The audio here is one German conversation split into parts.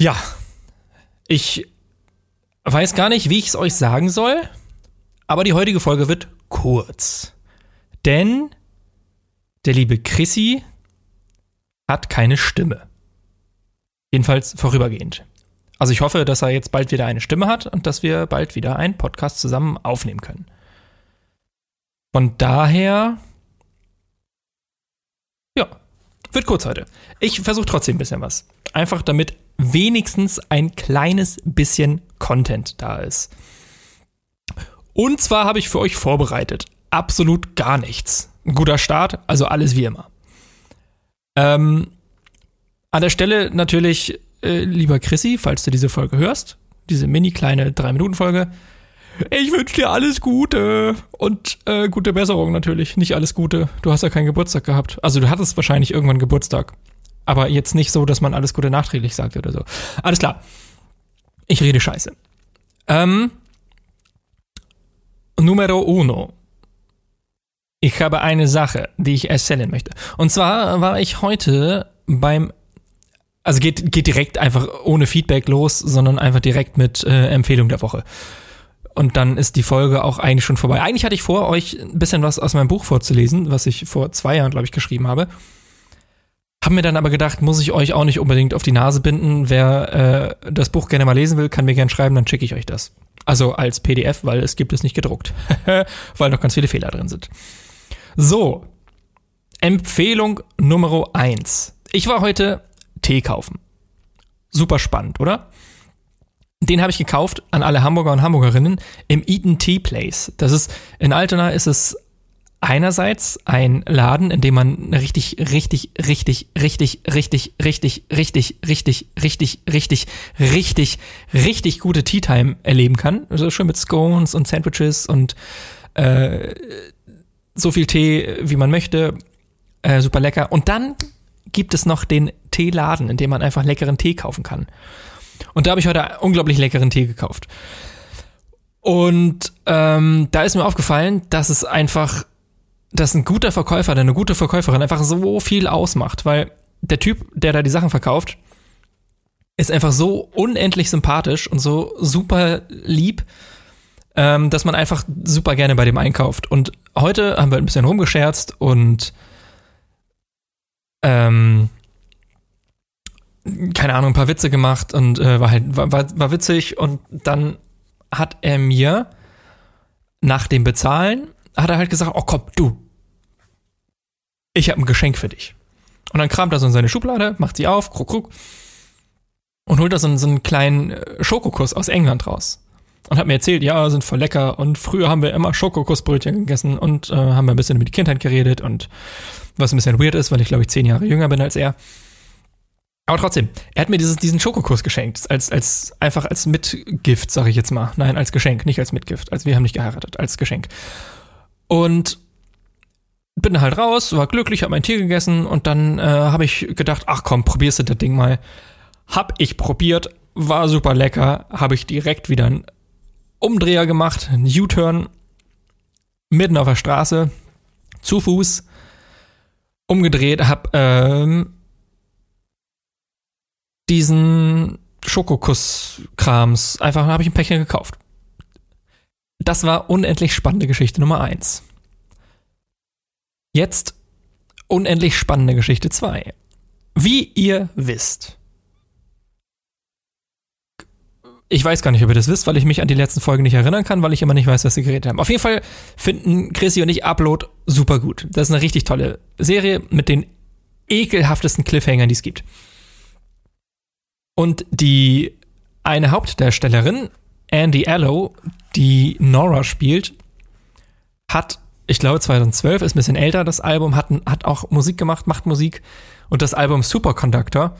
Ja, ich weiß gar nicht, wie ich es euch sagen soll, aber die heutige Folge wird kurz. Denn der liebe Chrissy hat keine Stimme. Jedenfalls vorübergehend. Also ich hoffe, dass er jetzt bald wieder eine Stimme hat und dass wir bald wieder einen Podcast zusammen aufnehmen können. Von daher, ja, wird kurz heute. Ich versuche trotzdem ein bisschen was. Einfach damit wenigstens ein kleines bisschen Content da ist. Und zwar habe ich für euch vorbereitet absolut gar nichts. Ein guter Start, also alles wie immer. Ähm, an der Stelle natürlich, äh, lieber Chrissy, falls du diese Folge hörst, diese mini kleine 3-Minuten-Folge, ich wünsche dir alles Gute und äh, gute Besserung natürlich. Nicht alles Gute. Du hast ja keinen Geburtstag gehabt. Also du hattest wahrscheinlich irgendwann Geburtstag. Aber jetzt nicht so, dass man alles Gute nachträglich sagt oder so. Alles klar. Ich rede scheiße. Ähm, numero uno. Ich habe eine Sache, die ich erzählen möchte. Und zwar war ich heute beim, also geht, geht direkt einfach ohne Feedback los, sondern einfach direkt mit äh, Empfehlung der Woche. Und dann ist die Folge auch eigentlich schon vorbei. Eigentlich hatte ich vor, euch ein bisschen was aus meinem Buch vorzulesen, was ich vor zwei Jahren, glaube ich, geschrieben habe. Hab mir dann aber gedacht, muss ich euch auch nicht unbedingt auf die Nase binden. Wer äh, das Buch gerne mal lesen will, kann mir gerne schreiben, dann schicke ich euch das. Also als PDF, weil es gibt es nicht gedruckt. weil noch ganz viele Fehler drin sind. So. Empfehlung Nummer eins. Ich war heute Tee kaufen. Super spannend, oder? Den habe ich gekauft an alle Hamburger und Hamburgerinnen im Eaton Tea Place. Das ist in Altona ist es einerseits ein Laden, in dem man richtig, richtig, richtig, richtig, richtig, richtig, richtig, richtig, richtig, richtig, richtig, richtig gute Tea Time erleben kann. Also schön mit Scones und Sandwiches und äh, so viel Tee, wie man möchte. Äh, super lecker. Und dann gibt es noch den Teeladen, in dem man einfach leckeren Tee kaufen kann. Und da habe ich heute unglaublich leckeren Tee gekauft. Und ähm, da ist mir aufgefallen, dass es einfach dass ein guter Verkäufer oder eine gute Verkäuferin einfach so viel ausmacht, weil der Typ, der da die Sachen verkauft, ist einfach so unendlich sympathisch und so super lieb, ähm, dass man einfach super gerne bei dem einkauft. Und heute haben wir ein bisschen rumgescherzt und ähm, keine Ahnung, ein paar Witze gemacht und äh, war halt war, war, war witzig und dann hat er mir nach dem Bezahlen hat er halt gesagt, oh komm, du, ich habe ein Geschenk für dich. Und dann kramt er so in seine Schublade, macht sie auf, kruck, kruck, und holt da so, so einen kleinen äh, Schokokuss aus England raus. Und hat mir erzählt, ja, sind voll lecker und früher haben wir immer Schokokussbrötchen gegessen und äh, haben ein bisschen über die Kindheit geredet und was ein bisschen weird ist, weil ich glaube ich zehn Jahre jünger bin als er. Aber trotzdem, er hat mir dieses, diesen Schokokuss geschenkt, als, als, einfach als Mitgift, sage ich jetzt mal. Nein, als Geschenk, nicht als Mitgift. Als wir haben nicht geheiratet, als Geschenk. Und bin halt raus, war glücklich, hab mein Tier gegessen und dann äh, habe ich gedacht, ach komm, probierst du das Ding mal. Hab ich probiert, war super lecker, habe ich direkt wieder einen Umdreher gemacht, einen U-Turn, mitten auf der Straße, zu Fuß, umgedreht, hab ähm, diesen Schokokuss-Krams, einfach habe ich ein Päckchen gekauft. Das war unendlich spannende Geschichte Nummer eins. Jetzt unendlich spannende Geschichte 2. Wie ihr wisst, ich weiß gar nicht, ob ihr das wisst, weil ich mich an die letzten Folgen nicht erinnern kann, weil ich immer nicht weiß, was sie geredet haben. Auf jeden Fall finden Chrissy und ich Upload super gut. Das ist eine richtig tolle Serie mit den ekelhaftesten Cliffhangern, die es gibt. Und die eine Hauptdarstellerin, Andy Allo, die Nora spielt, hat, ich glaube 2012, ist ein bisschen älter, das Album, hat, hat auch Musik gemacht, macht Musik. Und das Album Superconductor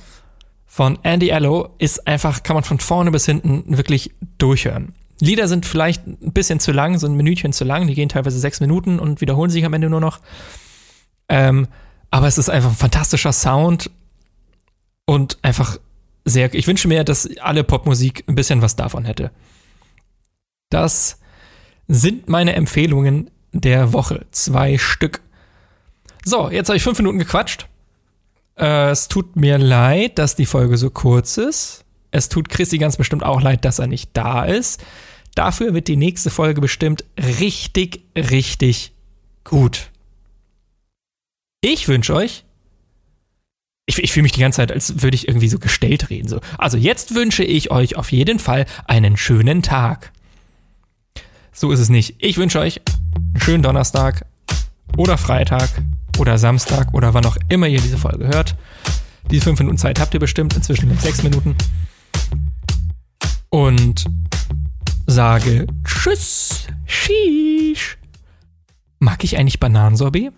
von Andy Allo ist einfach, kann man von vorne bis hinten wirklich durchhören. Lieder sind vielleicht ein bisschen zu lang, so ein Minütchen zu lang, die gehen teilweise sechs Minuten und wiederholen sich am Ende nur noch. Ähm, aber es ist einfach ein fantastischer Sound und einfach sehr, ich wünsche mir, dass alle Popmusik ein bisschen was davon hätte. Das sind meine Empfehlungen der Woche. Zwei Stück. So, jetzt habe ich fünf Minuten gequatscht. Äh, es tut mir leid, dass die Folge so kurz ist. Es tut Chrissy ganz bestimmt auch leid, dass er nicht da ist. Dafür wird die nächste Folge bestimmt richtig, richtig gut. Ich wünsche euch. Ich, ich fühle mich die ganze Zeit, als würde ich irgendwie so gestellt reden. So. Also jetzt wünsche ich euch auf jeden Fall einen schönen Tag. So ist es nicht. Ich wünsche euch einen schönen Donnerstag oder Freitag oder Samstag oder wann auch immer ihr diese Folge hört. Diese fünf Minuten Zeit habt ihr bestimmt, inzwischen sechs Minuten. Und sage Tschüss, Shish. Mag ich eigentlich Bananensorbet?